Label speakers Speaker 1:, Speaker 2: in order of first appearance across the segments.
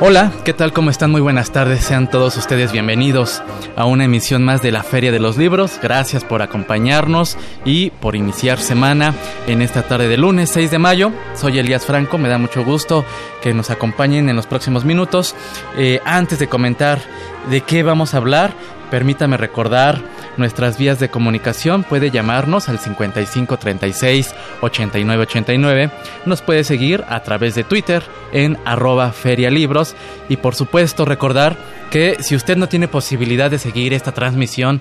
Speaker 1: Hola, ¿qué tal? ¿Cómo están? Muy buenas tardes. Sean todos ustedes bienvenidos a una emisión más de la Feria de los Libros. Gracias por acompañarnos y por iniciar semana en esta tarde de lunes 6 de mayo. Soy Elías Franco, me da mucho gusto que nos acompañen en los próximos minutos. Eh, antes de comentar de qué vamos a hablar, permítame recordar nuestras vías de comunicación. Puede llamarnos al 5536 8989. Nos puede seguir a través de Twitter en arroba ferialibros. Y por supuesto recordar que si usted no tiene posibilidad de seguir esta transmisión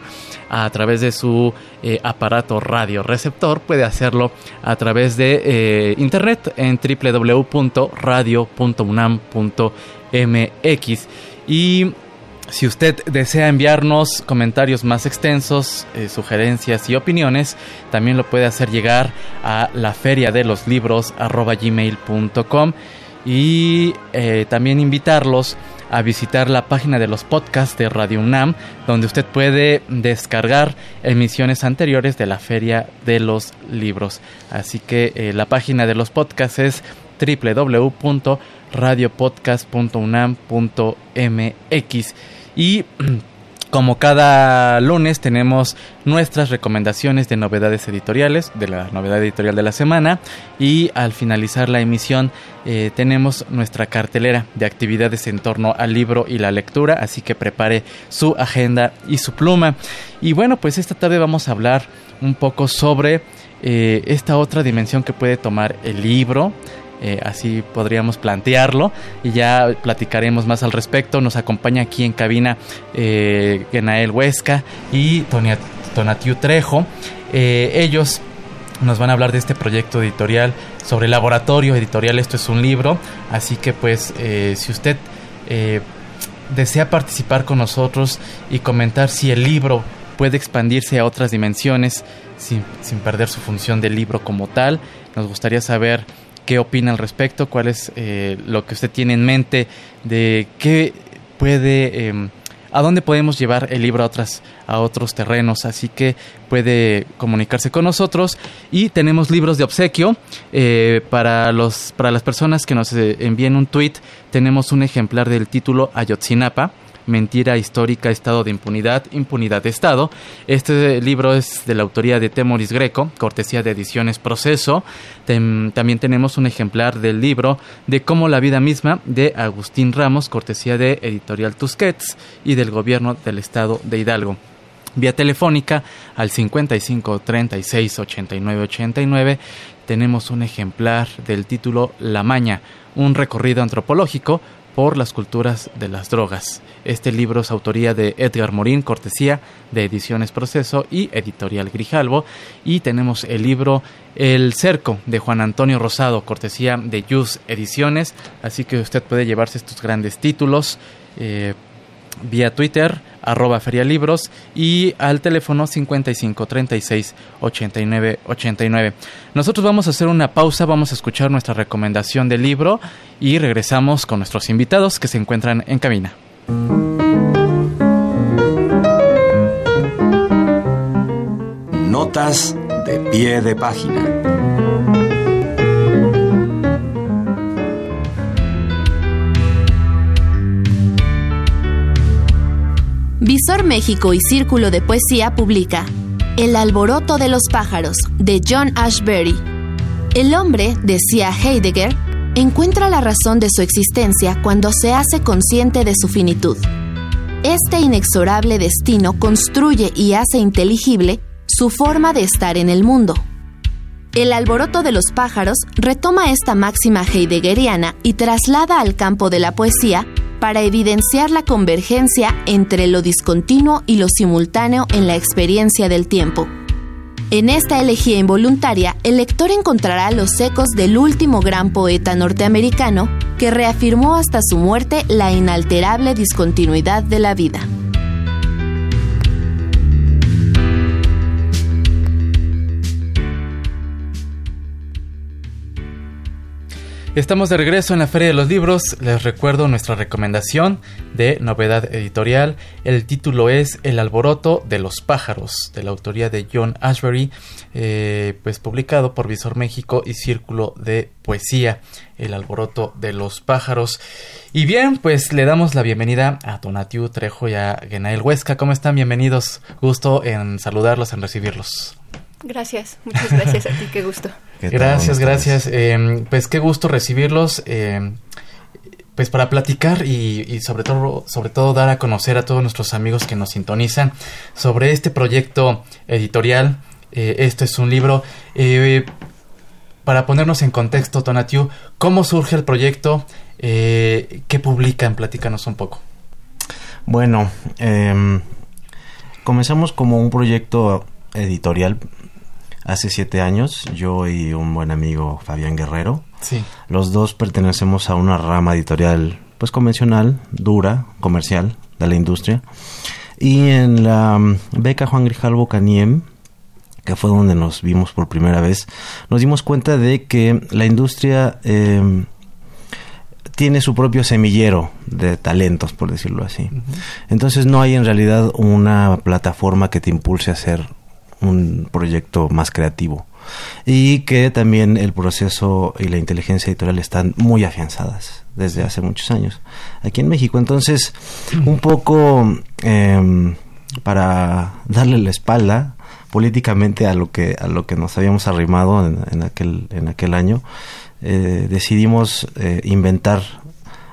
Speaker 1: a través de su eh, aparato radio receptor, puede hacerlo a través de eh, internet en www.radio.unam.mx. Y si usted desea enviarnos comentarios más extensos, eh, sugerencias y opiniones, también lo puede hacer llegar a la feria de los libros gmail.com y eh, también invitarlos a visitar la página de los podcasts de Radio UNAM, donde usted puede descargar emisiones anteriores de la Feria de los Libros. Así que eh, la página de los podcasts es www.radiopodcast.unam.mx. Y como cada lunes tenemos nuestras recomendaciones de novedades editoriales, de la novedad editorial de la semana y al finalizar la emisión eh, tenemos nuestra cartelera de actividades en torno al libro y la lectura, así que prepare su agenda y su pluma. Y bueno, pues esta tarde vamos a hablar un poco sobre eh, esta otra dimensión que puede tomar el libro, eh, así podríamos plantearlo y ya platicaremos más al respecto. Nos acompaña aquí en cabina eh, Genael Huesca y Tonatiu Trejo. Eh, ellos nos van a hablar de este proyecto editorial sobre laboratorio editorial. Esto es un libro, así que pues si usted desea participar con nosotros y comentar si el libro puede expandirse a otras dimensiones sin, sin perder su función de libro como tal, nos gustaría saber qué opina al respecto, cuál es eh, lo que usted tiene en mente de qué puede, em, a dónde podemos llevar el libro a, otras, a otros terrenos. Así que puede comunicarse con nosotros y tenemos libros de obsequio eh, para, los, para las personas que nos eh, envíen un tweet. Tenemos un ejemplar del título Ayotzinapa Mentira histórica, estado de impunidad, impunidad de estado. Este libro es de la autoría de Temoris Greco, cortesía de Ediciones Proceso. también tenemos un ejemplar del libro de Cómo la vida misma de Agustín Ramos, cortesía de Editorial Tusquets y del Gobierno del Estado de Hidalgo vía telefónica al 55 36 89 89 tenemos un ejemplar del título La Maña, un recorrido antropológico por las culturas de las drogas. Este libro es autoría de Edgar Morín, cortesía de Ediciones Proceso y Editorial Grijalvo. Y tenemos el libro El Cerco de Juan Antonio Rosado, cortesía de Jus Ediciones. Así que usted puede llevarse estos grandes títulos. Eh, vía Twitter, arroba ferialibros y al teléfono 55 36 89 89. Nosotros vamos a hacer una pausa, vamos a escuchar nuestra recomendación del libro y regresamos con nuestros invitados que se encuentran en cabina.
Speaker 2: Notas de pie de página.
Speaker 3: Visor México y Círculo de Poesía publica El alboroto de los pájaros, de John Ashbery. El hombre, decía Heidegger, encuentra la razón de su existencia cuando se hace consciente de su finitud. Este inexorable destino construye y hace inteligible su forma de estar en el mundo. El alboroto de los pájaros retoma esta máxima heideggeriana y traslada al campo de la poesía para evidenciar la convergencia entre lo discontinuo y lo simultáneo en la experiencia del tiempo. En esta elegía involuntaria, el lector encontrará los ecos del último gran poeta norteamericano que reafirmó hasta su muerte la inalterable discontinuidad de la vida.
Speaker 1: Estamos de regreso en la Feria de los Libros. Les recuerdo nuestra recomendación de novedad editorial. El título es El alboroto de los pájaros, de la autoría de John Ashbery, eh, pues publicado por Visor México y Círculo de Poesía. El alboroto de los pájaros. Y bien, pues le damos la bienvenida a Donatiu Trejo y a Genael Huesca. ¿Cómo están? Bienvenidos. Gusto en saludarlos, en recibirlos.
Speaker 4: Gracias, muchas gracias a ti, qué gusto.
Speaker 1: Gracias, gracias. Eh, pues qué gusto recibirlos. Eh, pues para platicar y, sobre todo sobre todo dar a conocer a todos nuestros amigos que nos sintonizan sobre este proyecto editorial. Eh, esto es un libro. para ponernos en contexto, Tonatiu, ¿cómo surge el proyecto? ¿Qué publican? Platícanos un poco.
Speaker 5: Bueno, em, comenzamos como un proyecto editorial hace siete años, yo y un buen amigo Fabián Guerrero. Sí. Los dos pertenecemos a una rama editorial pues convencional, dura, comercial de la industria. Y en la mm, beca Juan Grijalvo Caniem, que fue donde nos vimos por primera vez, nos dimos cuenta de que la industria em, tiene su propio semillero de talentos, por decirlo así. Entonces no hay en realidad una plataforma que te impulse a hacer un proyecto más creativo. Y que también el proceso y la inteligencia editorial están muy afianzadas desde hace muchos años aquí en México. Entonces, un poco em, para darle la espalda políticamente a lo que a lo que nos habíamos arrimado en, aquel en aquel año, eh, decidimos eh, inventar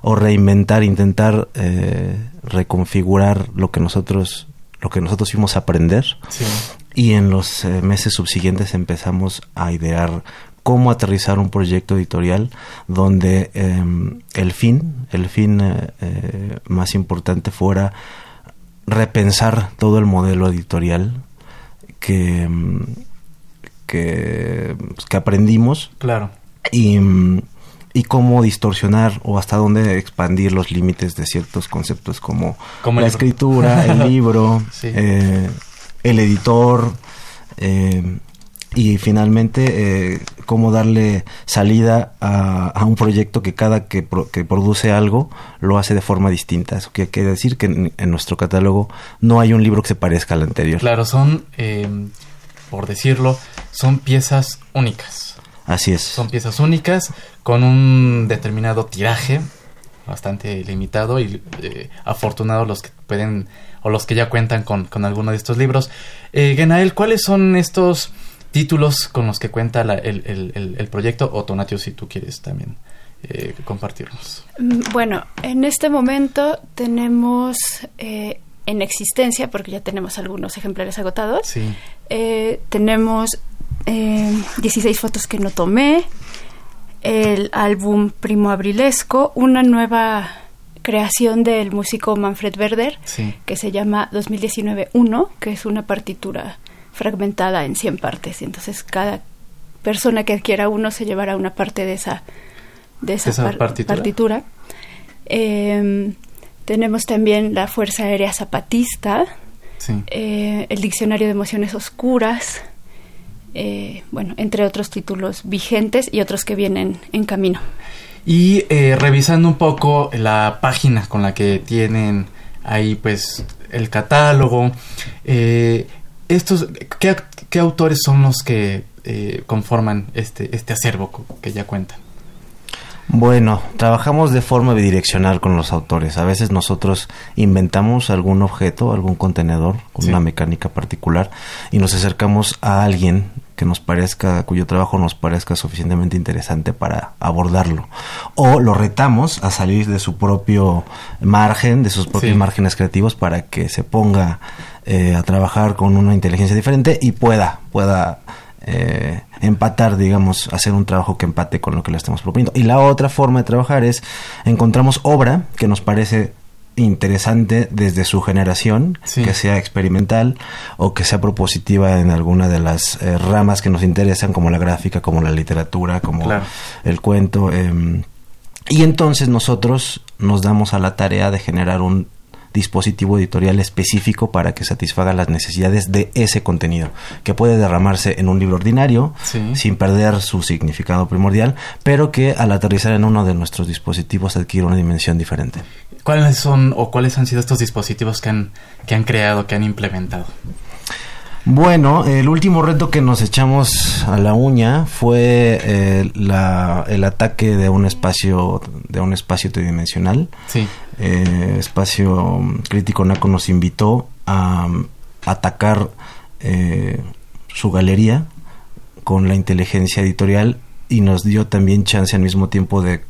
Speaker 5: o reinventar, intentar eh, reconfigurar lo que nosotros lo que nosotros fuimos a aprender y en los eh, meses subsiguientes empezamos a idear cómo aterrizar un proyecto editorial donde em, el fin, el fin eh, eh, más importante fuera repensar todo el modelo editorial que, em, que, pues, que aprendimos.
Speaker 1: Claro.
Speaker 5: Y, y cómo distorsionar o hasta dónde expandir los límites de ciertos conceptos como, la escritura, el libro, el editor eh, y finalmente eh, cómo darle salida a, un proyecto que cada que, que, produce algo lo hace de forma distinta. Eso quiere decir que en, nuestro catálogo no hay un libro que se parezca al anterior.
Speaker 1: Claro, son, eh, por decirlo, son piezas únicas.
Speaker 5: Así es.
Speaker 1: Son piezas únicas con un determinado tiraje bastante limitado y afortunados los que pueden o los que ya cuentan con, con alguno de estos libros. Eh, Genael, ¿cuáles son estos títulos con los que cuenta el, proyecto? O Tonatio, si tú quieres también eh, compartirnos.
Speaker 4: Mm, bueno, en este momento tenemos eh, en existencia, porque ya tenemos algunos ejemplares agotados, sí. Eh, tenemos 16 fotos que no tomé, el álbum Primo Abrilesco, una nueva creación del músico Manfred Werder, que se llama 2019-1, que es una partitura fragmentada en 100 partes. Y entonces cada persona que adquiera uno se llevará una parte de esa, de esa, partitura. Em, tenemos también la Fuerza Aérea Zapatista, eh, el Diccionario de Emociones Oscuras, eh, bueno, entre otros títulos vigentes y otros que vienen en camino.
Speaker 1: Y eh, revisando un poco la página con la que tienen ahí pues el catálogo, eh, estos, ¿qué, autores son los que eh, conforman este, este acervo que ya cuentan?
Speaker 5: Bueno, trabajamos de forma bidireccional con los autores. A veces nosotros inventamos algún objeto, algún contenedor con una mecánica particular y nos acercamos a alguien que nos parezca, cuyo trabajo nos parezca suficientemente interesante para abordarlo. O lo retamos a salir de su propio margen, de sus propios márgenes creativos para que se ponga eh, a trabajar con una inteligencia diferente y pueda, pueda eh, empatar, digamos, hacer un trabajo que empate con lo que le estamos proponiendo. Y la otra forma de trabajar es, encontramos obra que nos parece interesante desde su generación, que sea experimental o que sea propositiva en alguna de las eh, ramas que nos interesan, como la gráfica, como la literatura, como el cuento. Em, y entonces nosotros nos damos a la tarea de generar un dispositivo editorial específico para que satisfaga las necesidades de ese contenido, que puede derramarse en un libro ordinario sin perder su significado primordial, pero que al aterrizar en uno de nuestros dispositivos adquiere una dimensión diferente.
Speaker 1: ¿Cuáles son o cuáles han sido estos dispositivos que han, que han creado, que han implementado?
Speaker 5: Bueno, el último reto que nos echamos a la uña fue eh, la, el ataque de un espacio de un espacio tridimensional.
Speaker 1: Sí.
Speaker 5: Eh, espacio Crítico Naco nos invitó a, atacar eh, su galería con la inteligencia editorial y nos dio también chance al mismo tiempo de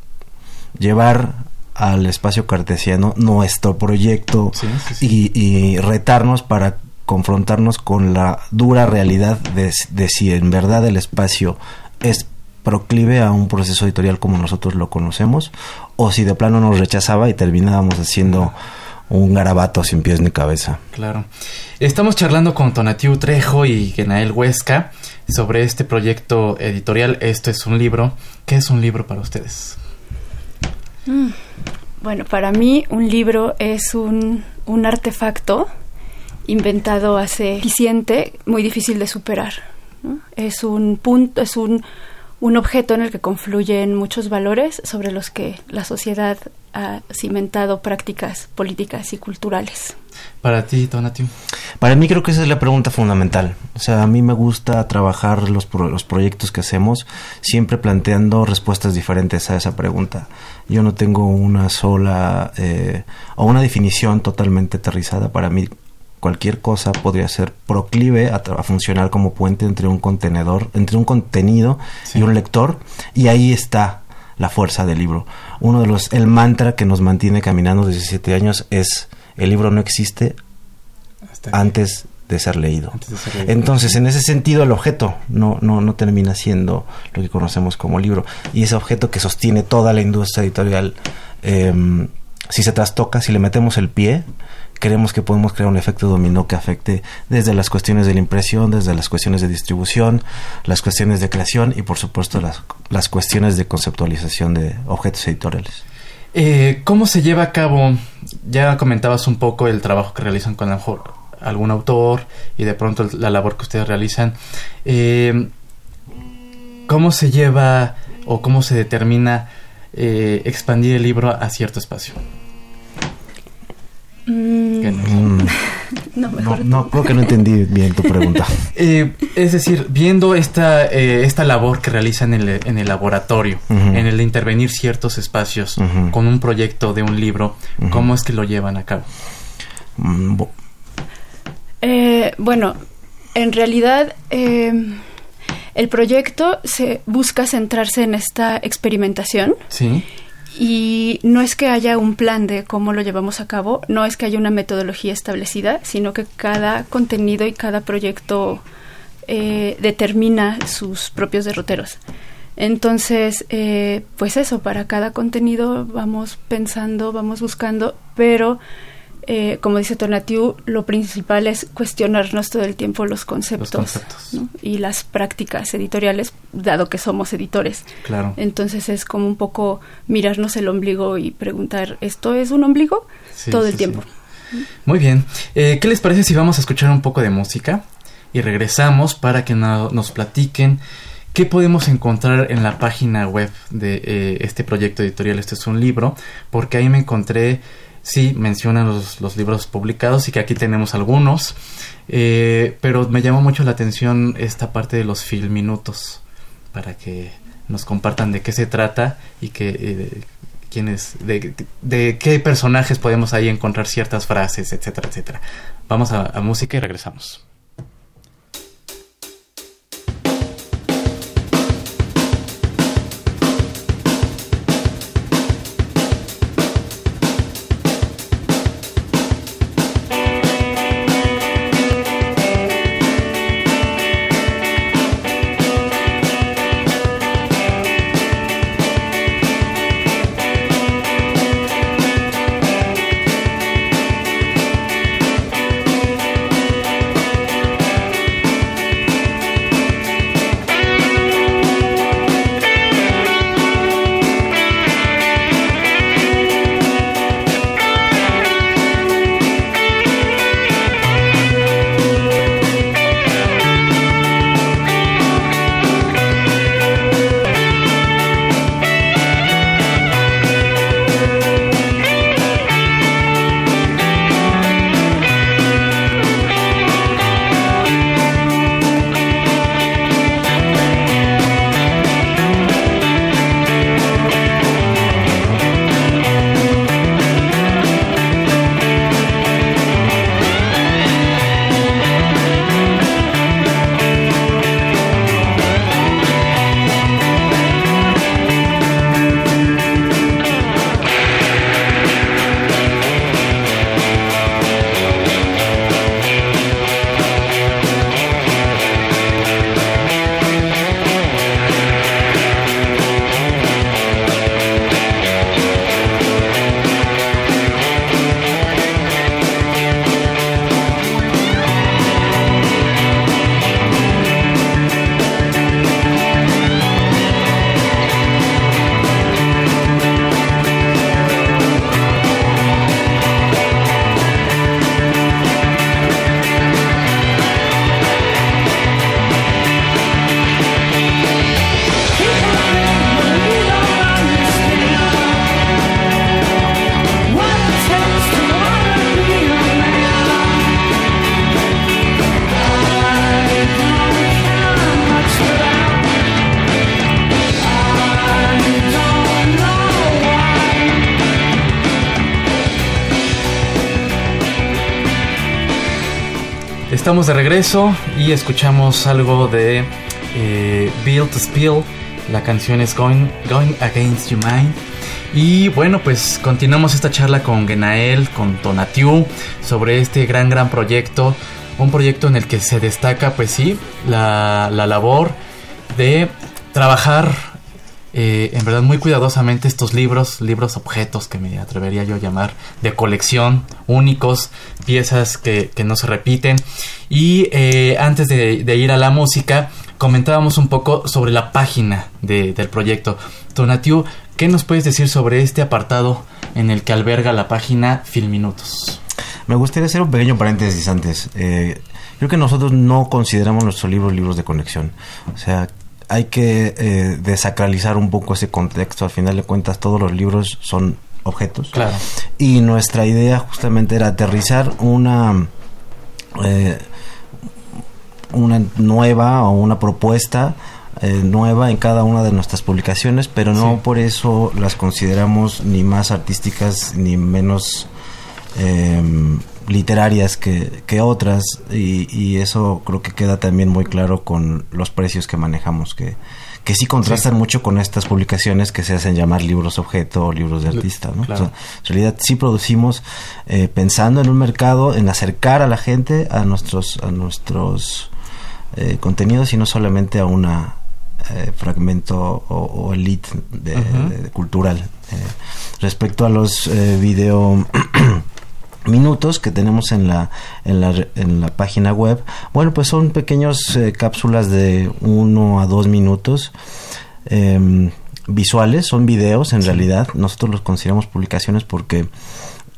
Speaker 5: llevar al espacio cartesiano nuestro proyecto Y, retarnos para confrontarnos con la dura realidad de, de si en verdad el espacio es proclive a un proceso editorial como nosotros lo conocemos, o si de plano nos rechazaba y terminábamos haciendo un garabato sin pies ni cabeza.
Speaker 1: Claro. Estamos charlando con Tonatiu Trejo y Genael Huesca sobre este proyecto editorial. Esto es un libro. ¿Qué es un libro para ustedes?
Speaker 4: Mm, bueno, para mí un libro es un, un artefacto inventado hace eficiente, muy difícil de superar. Es un punto, es un un objeto en el que confluyen muchos valores sobre los que la sociedad ha cimentado prácticas políticas y culturales.
Speaker 1: Para ti, Donatio.
Speaker 5: Para mí creo que esa es la pregunta fundamental. O sea, a mí me gusta trabajar los, los proyectos que hacemos siempre planteando respuestas diferentes a esa pregunta. Yo no tengo una sola eh, o una definición totalmente aterrizada. Para mí cualquier cosa podría ser proclive a, funcionar como puente entre un contenedor, entre un contenido y un lector, y ahí está la fuerza del libro. Uno de los, el mantra que nos mantiene caminando desde siete años es el libro no existe antes de ser leído. Entonces, en ese sentido, el objeto no, no, no termina siendo lo que conocemos como libro. Y ese objeto que sostiene toda la industria editorial, em, si se trastoca, si le metemos el pie, creemos que podemos crear un efecto dominó que afecte desde las cuestiones de la impresión, desde las cuestiones de distribución, las cuestiones de creación y por supuesto las, las cuestiones de conceptualización de objetos editoriales.
Speaker 1: Eh, ¿Cómo se lleva a cabo? Ya comentabas un poco el trabajo que realizan con algún autor y de pronto la labor que ustedes realizan. Eh, ¿Cómo se lleva o cómo se determina eh, expandir el libro a cierto espacio?
Speaker 5: Mm. no. no, creo que no entendí bien tu pregunta.
Speaker 1: Eh, es decir, viendo esta, eh, esta labor que realizan en el, en el laboratorio, en el de intervenir ciertos espacios con un proyecto de un libro, ¿cómo es que lo llevan a cabo?
Speaker 4: Mm, eh, bueno, en realidad el proyecto se busca centrarse en esta experimentación.
Speaker 1: Sí
Speaker 4: y no es que haya un plan de cómo lo llevamos a cabo, no es que haya una metodología establecida, sino que cada contenido y cada proyecto eh, determina sus propios derroteros. Entonces, eh, pues eso, para cada contenido vamos pensando, vamos buscando, pero eh, como dice Tonatiu, lo principal es cuestionarnos todo el tiempo los conceptos, y las prácticas editoriales, dado que somos editores.
Speaker 1: Claro.
Speaker 4: Entonces es como un poco mirarnos el ombligo y preguntar, ¿esto es un ombligo? todo el tiempo.
Speaker 1: Muy bien. Eh, ¿Qué les parece si vamos a escuchar un poco de música? Y regresamos para que nos platiquen qué podemos encontrar en la página web de eh, este proyecto editorial. Este es un libro, porque ahí me encontré sí mencionan los, libros publicados y que aquí tenemos algunos, eh, pero me llamó mucho la atención esta parte de los filminutos para que nos compartan de qué se trata y que eh, quiénes, de, de, qué personajes podemos ahí encontrar ciertas frases, etcétera, etcétera. Vamos a música y regresamos. Estamos de regreso y escuchamos algo de eh, to Spill. La canción es Going, Going Against Your Mind. Y bueno, pues continuamos esta charla con Genael, con Tonatiu, sobre este gran, gran proyecto. Un proyecto en el que se destaca, pues sí, la, la labor de trabajar eh, en verdad muy cuidadosamente estos libros, libros objetos que me atrevería yo a llamar de colección, únicos, piezas que, no se repiten. Y eh, antes de, ir a la música, comentábamos un poco sobre la página del proyecto. Tonatiu, ¿qué nos puedes decir sobre este apartado en el que alberga la página Filminutos?
Speaker 5: Me gustaría hacer un pequeño paréntesis antes. Eh, creo que nosotros no consideramos nuestros libros libros de conexión. O sea, hay que eh, desacralizar un poco ese contexto. Al final de cuentas, todos los libros son objetos.
Speaker 1: Claro.
Speaker 5: Y nuestra idea justamente era aterrizar una eh, una nueva o una propuesta eh, nueva en cada una de nuestras publicaciones, pero no por eso las consideramos ni más artísticas ni menos eh, literarias que, que otras y, eso creo que queda también muy claro con los precios que manejamos que, que sí contrastan mucho con estas publicaciones que se hacen llamar libros objeto o libros de artista ¿no? en realidad sí producimos eh, pensando en un mercado en acercar a la gente a nuestros a nuestros eh, contenidos y no solamente a una eh, fragmento o, elite de, cultural. Respecto a los video minutos que tenemos en la, en la, en la página web. Bueno, pues son pequeños eh, cápsulas de uno a dos minutos. Em, visuales, son videos en realidad. Nosotros los consideramos publicaciones porque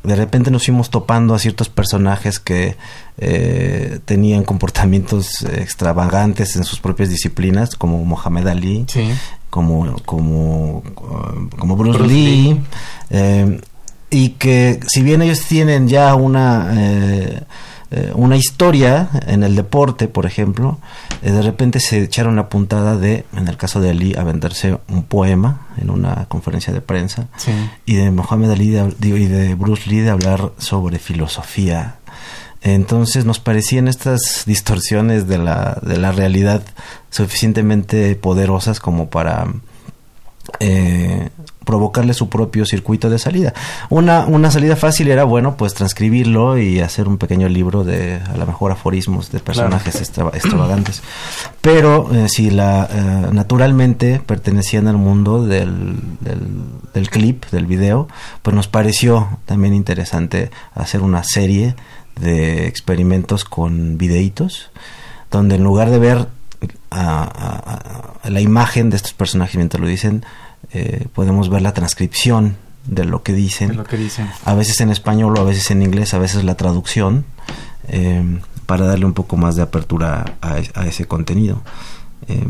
Speaker 5: de repente nos fuimos topando a ciertos personajes que eh, tenían comportamientos extravagantes en sus propias disciplinas, como Mohamed Ali, como, como, como Bruce, Lee. Em, y que si bien ellos tienen ya una eh, eh, una historia en el deporte, por ejemplo, eh, de repente se echaron la puntada de, en el caso de Ali, a venderse un poema en una conferencia de prensa, y de Mohamed Ali y de Bruce Lee de hablar sobre filosofía. Entonces nos parecían estas distorsiones de la, de la realidad suficientemente poderosas como para eh, provocarle su propio circuito de salida. Una, una salida fácil era, bueno, pues transcribirlo y hacer un pequeño libro de, a lo mejor, aforismos de personajes extravagantes. Pero eh, si la, eh, naturalmente pertenecían al mundo del, del, clip, del video, pues nos pareció también interesante hacer una serie de experimentos con videitos, donde en lugar de ver la imagen de estos personajes mientras lo dicen, eh, podemos ver la transcripción de lo que dicen.
Speaker 1: lo que dicen.
Speaker 5: A veces en español o a veces en inglés, a veces la traducción, eh, para darle un poco más de apertura a, ese contenido. Eh,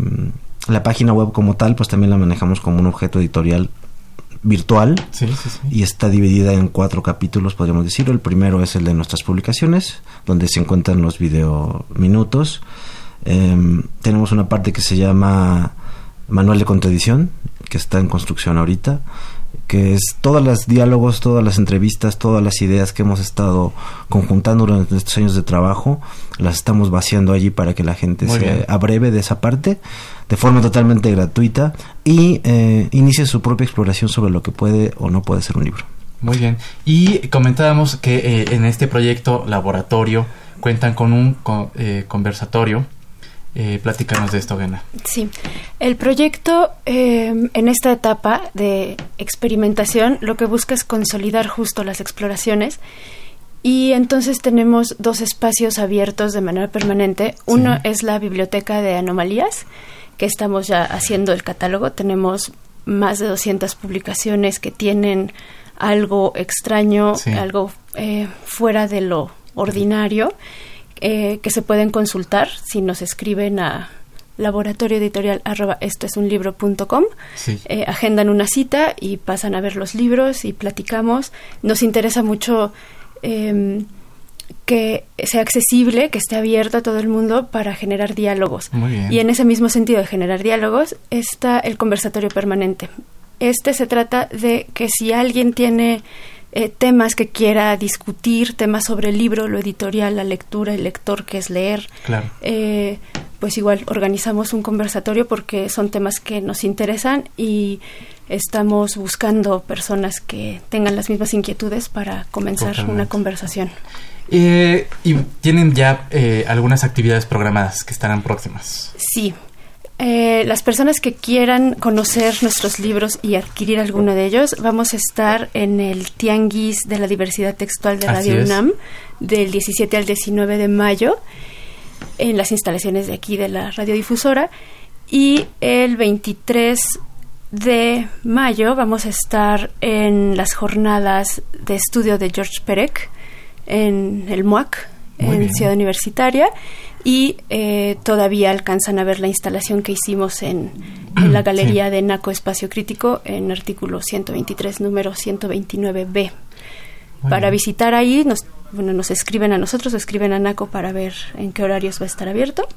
Speaker 5: la página web como tal, pues también la manejamos como un objeto editorial virtual y está dividida en cuatro capítulos, podríamos decirlo. El primero es el de nuestras publicaciones, donde se encuentran los video minutos. tenemos una parte que se llama manual de contradicción, que está en construcción ahorita, que es todos los diálogos, todas las entrevistas, todas las ideas que hemos estado conjuntando durante estos años de trabajo, las estamos vaciando allí para que la gente se abreve de esa parte de forma totalmente gratuita y eh, inicie su propia exploración sobre lo que puede o no puede ser un libro.
Speaker 1: Muy bien. Y comentábamos que eh, en este proyecto laboratorio cuentan con un eh, conversatorio eh, platícanos de esto, Gena.
Speaker 4: Sí, el proyecto eh, en esta etapa de experimentación lo que busca es consolidar justo las exploraciones y entonces tenemos dos espacios abiertos de manera permanente. Uno es la biblioteca de anomalías, que estamos ya haciendo el catálogo. Tenemos más de 200 publicaciones que tienen algo extraño, algo eh, fuera de lo ordinario eh, que se pueden consultar si nos escriben a laboratorio editorial arroba esto es un libro eh, agendan una cita y pasan a ver los libros y platicamos nos interesa mucho em, que sea accesible, que esté abierto a todo el mundo para generar diálogos. Y en ese mismo sentido de generar diálogos está el conversatorio permanente. Este se trata de que si alguien tiene eh, temas que quiera discutir, temas sobre el libro, lo editorial, la lectura, el lector, que es leer.
Speaker 1: Claro.
Speaker 4: Eh, pues igual organizamos un conversatorio porque son temas que nos interesan y estamos buscando personas que tengan las mismas inquietudes para comenzar una conversación.
Speaker 1: Eh, y tienen ya eh, algunas actividades programadas que estarán próximas.
Speaker 4: Sí. Eh, las personas que quieran conocer nuestros libros y adquirir alguno de ellos, vamos a estar en el Tianguis de la Diversidad Textual de Radio UNAM del 17 al 19 de mayo en las instalaciones de aquí de la radiodifusora. Y el 23 de mayo vamos a estar en las jornadas de estudio de George Perec en el MUAC, en Ciudad Universitaria, y eh, todavía alcanzan a ver la instalación que hicimos en, la galería de NACO Espacio Crítico en artículo 123, número 129b. para visitar ahí, nos, bueno, nos escriben a nosotros, escriben a NACO para ver en qué horarios va a estar abierto.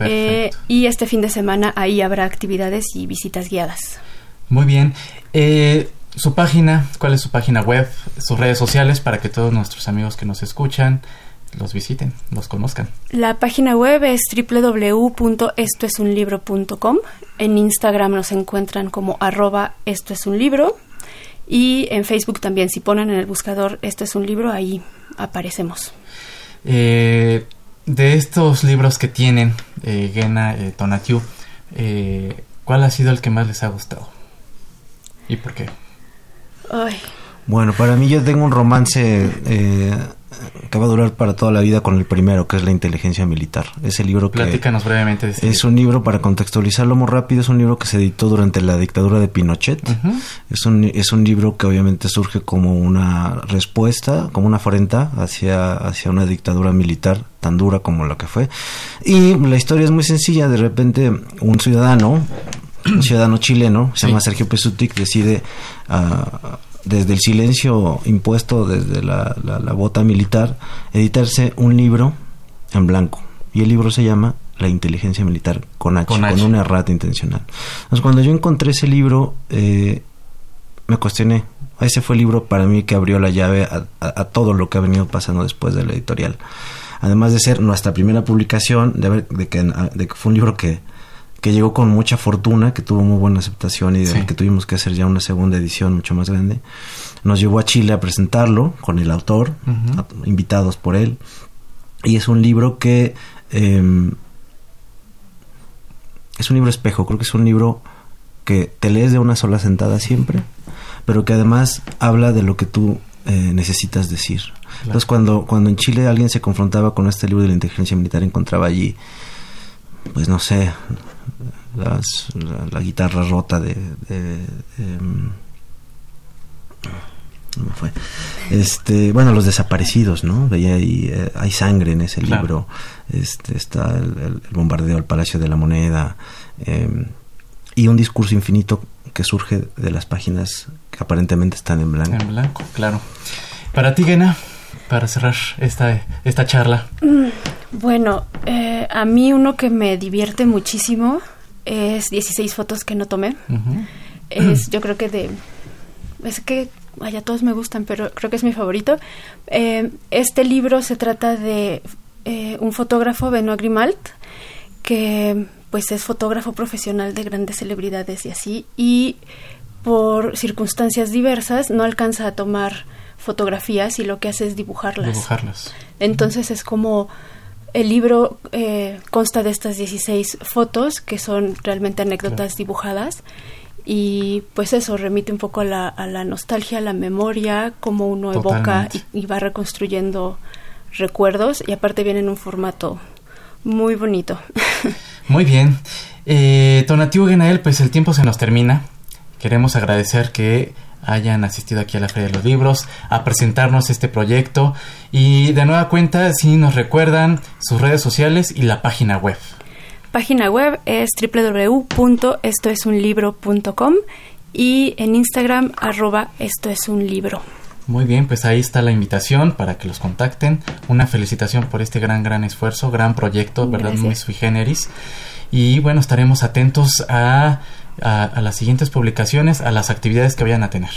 Speaker 4: Eh, y este fin de semana ahí habrá actividades y visitas guiadas.
Speaker 1: Muy bien. Eh, su página, cuál es su página web, sus redes sociales para que todos nuestros amigos que nos escuchan los visiten, los conozcan.
Speaker 4: La página web es www.estoesunlibro.com. En Instagram nos encuentran como arroba esto es un libro. Y en Facebook también, si ponen en el buscador esto es un libro, ahí aparecemos.
Speaker 1: Eh, de estos libros que tienen, eh, Gena, eh, Tonatiu, eh, ¿cuál ha sido el que más les ha gustado? ¿Y por qué?
Speaker 5: Bueno, para mí yo tengo un romance eh, que va a durar para toda la vida con el primero, que es La inteligencia militar. Ese libro que...
Speaker 1: Platícanos brevemente.
Speaker 5: De es un libro, para contextualizarlo muy rápido, es un libro que se editó durante la dictadura de Pinochet. es, un, es un libro que obviamente surge como una respuesta, como una afrenta hacia, hacia una dictadura militar tan dura como la que fue. Y la historia es muy sencilla. De repente un ciudadano, un ciudadano chileno, se llama Sergio Pesutic, decide... Uh, desde el silencio impuesto desde la, bota militar, editarse un libro en blanco. Y el libro se llama La inteligencia militar con H, con, una errata intencional. Entonces, cuando yo encontré ese libro, eh, me cuestioné. Ese fue el libro para mí que abrió la llave a, todo lo que ha venido pasando después de la editorial. Además de ser nuestra primera publicación, de, de, que, de que fue un libro que, que llegó con mucha fortuna, que tuvo muy buena aceptación y de que tuvimos que hacer ya una segunda edición mucho más grande. Nos llevó a Chile a presentarlo con el autor, invitados por él. Y es un libro que em, es un libro espejo, creo que es un libro que te lees de una sola sentada siempre, pero que además habla de lo que tú eh, necesitas decir. Entonces cuando, cuando en Chile alguien se confrontaba con este libro de la inteligencia militar, encontraba allí, pues no sé, la, guitarra rota de, em, fue? Este, bueno, los desaparecidos, ¿no? Ahí, eh, hay sangre en ese libro. Este, está el, bombardeo al Palacio de la Moneda em, y un discurso infinito que surge de las páginas que aparentemente están en blanco.
Speaker 1: En blanco, claro. Para ti, Gena, para cerrar esta, esta charla.
Speaker 4: Mm, bueno, eh, a mí uno que me divierte muchísimo es 16 fotos que no tomé. Es, yo creo que de... Es que, vaya, todos me gustan, pero creo que es mi favorito. Eh, este libro se trata de eh, un fotógrafo, Benoit Grimalt, que pues es fotógrafo profesional de grandes celebridades y así, y por circunstancias diversas no alcanza a tomar fotografías y lo que hace es dibujarlas.
Speaker 1: Dibujarlas.
Speaker 4: Entonces es como el libro eh, consta de estas 16 fotos que son realmente anécdotas dibujadas y pues eso remite un poco a la, a la nostalgia, a la memoria, cómo uno evoca y, va reconstruyendo recuerdos y aparte viene en un formato muy bonito.
Speaker 1: Muy bien. Eh, Tonatiuh Genael, pues el tiempo se nos termina. Queremos agradecer que hayan asistido aquí a la Feria de los Libros a presentarnos este proyecto y de nueva cuenta si nos recuerdan sus redes sociales y la página web.
Speaker 4: Página web es www.estoesunlibro.com y en Instagram arroba esto es un libro.
Speaker 1: Muy bien, pues ahí está la invitación para que los contacten. Una felicitación por este gran, gran esfuerzo, gran proyecto, ¿verdad? Muy sui generis. Y bueno, estaremos atentos a a, las siguientes publicaciones, a las actividades que vayan a tener.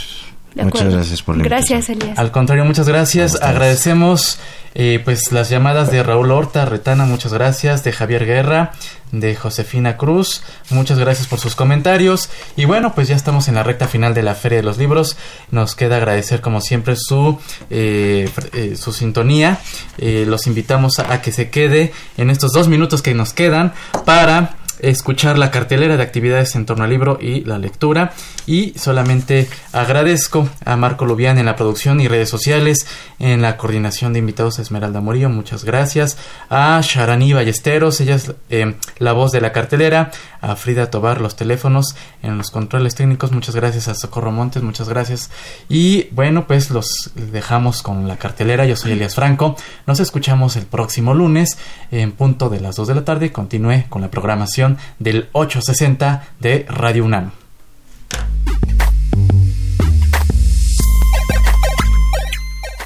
Speaker 5: Muchas gracias por la
Speaker 4: Gracias, Elías.
Speaker 1: Al contrario, muchas gracias. Agradecemos eh, pues las llamadas de Raúl Horta, Retana, muchas gracias, de Javier Guerra, de Josefina Cruz, muchas gracias por sus comentarios. Y bueno, pues ya estamos en la recta final de la Feria de los Libros. Nos queda agradecer como siempre su, eh, eh, su sintonía. los invitamos a que se quede en estos dos minutos que nos quedan para escuchar la cartelera de actividades en torno al libro y la lectura. Y solamente agradezco a Marco Lubián en la producción y redes sociales, en la coordinación de invitados a Esmeralda Morillo, muchas gracias. A Sharani Ballesteros, ella es eh, la voz de la cartelera. A Frida Tobar, los teléfonos en los controles técnicos, muchas gracias. A Socorro Montes, muchas gracias. Y bueno, pues los dejamos con la cartelera. Yo soy Elias Franco. Nos escuchamos el próximo lunes en punto de las 2 de la tarde. Continúe con la programación del 860 de Radio UNAM.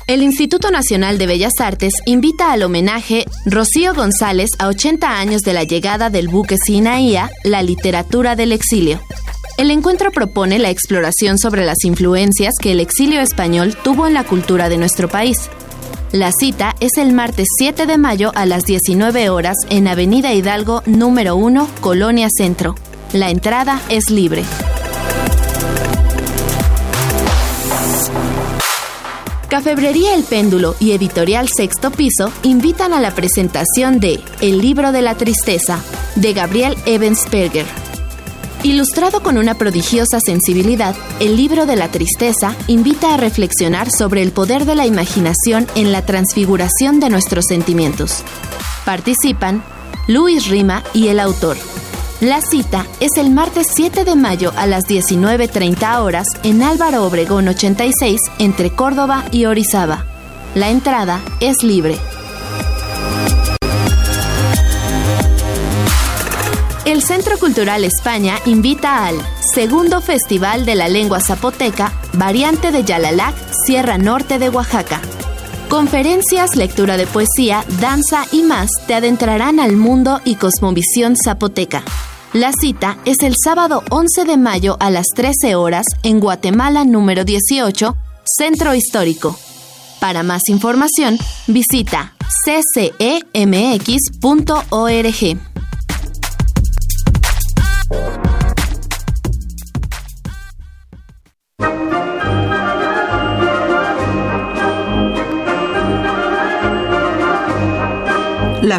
Speaker 3: El Instituto Nacional de Bellas Artes invita al homenaje Rocío González a 80 años de la llegada del buque Sinaía, la literatura del exilio. El encuentro propone la exploración sobre las influencias que el exilio español tuvo en la cultura de nuestro país. La cita es el martes 7 de mayo a las 19 horas en Avenida Hidalgo número 1, Colonia Centro. La entrada es libre. Cafebrería El Péndulo y Editorial Sexto Piso invitan a la presentación de El libro de la tristeza, de Gabriel Ebensperger Ilustrado con una prodigiosa sensibilidad, el libro de la tristeza invita a reflexionar sobre el poder de la imaginación en la transfiguración de nuestros sentimientos. Participan Luis Rima y el autor. La cita es el martes 7 de mayo a las 19.30 horas en Álvaro Obregón 86 entre Córdoba y Orizaba. La entrada es libre. El Centro Cultural España invita al segundo Festival de la Lengua Zapoteca, variante de Yalalac, Sierra Norte de Oaxaca. Conferencias, lectura de poesía, danza y más te adentrarán al mundo y cosmovisión zapoteca. La cita es el sábado 11 de mayo a las 13 horas en Guatemala número 18, Centro Histórico. Para más información, visita ccemx.org.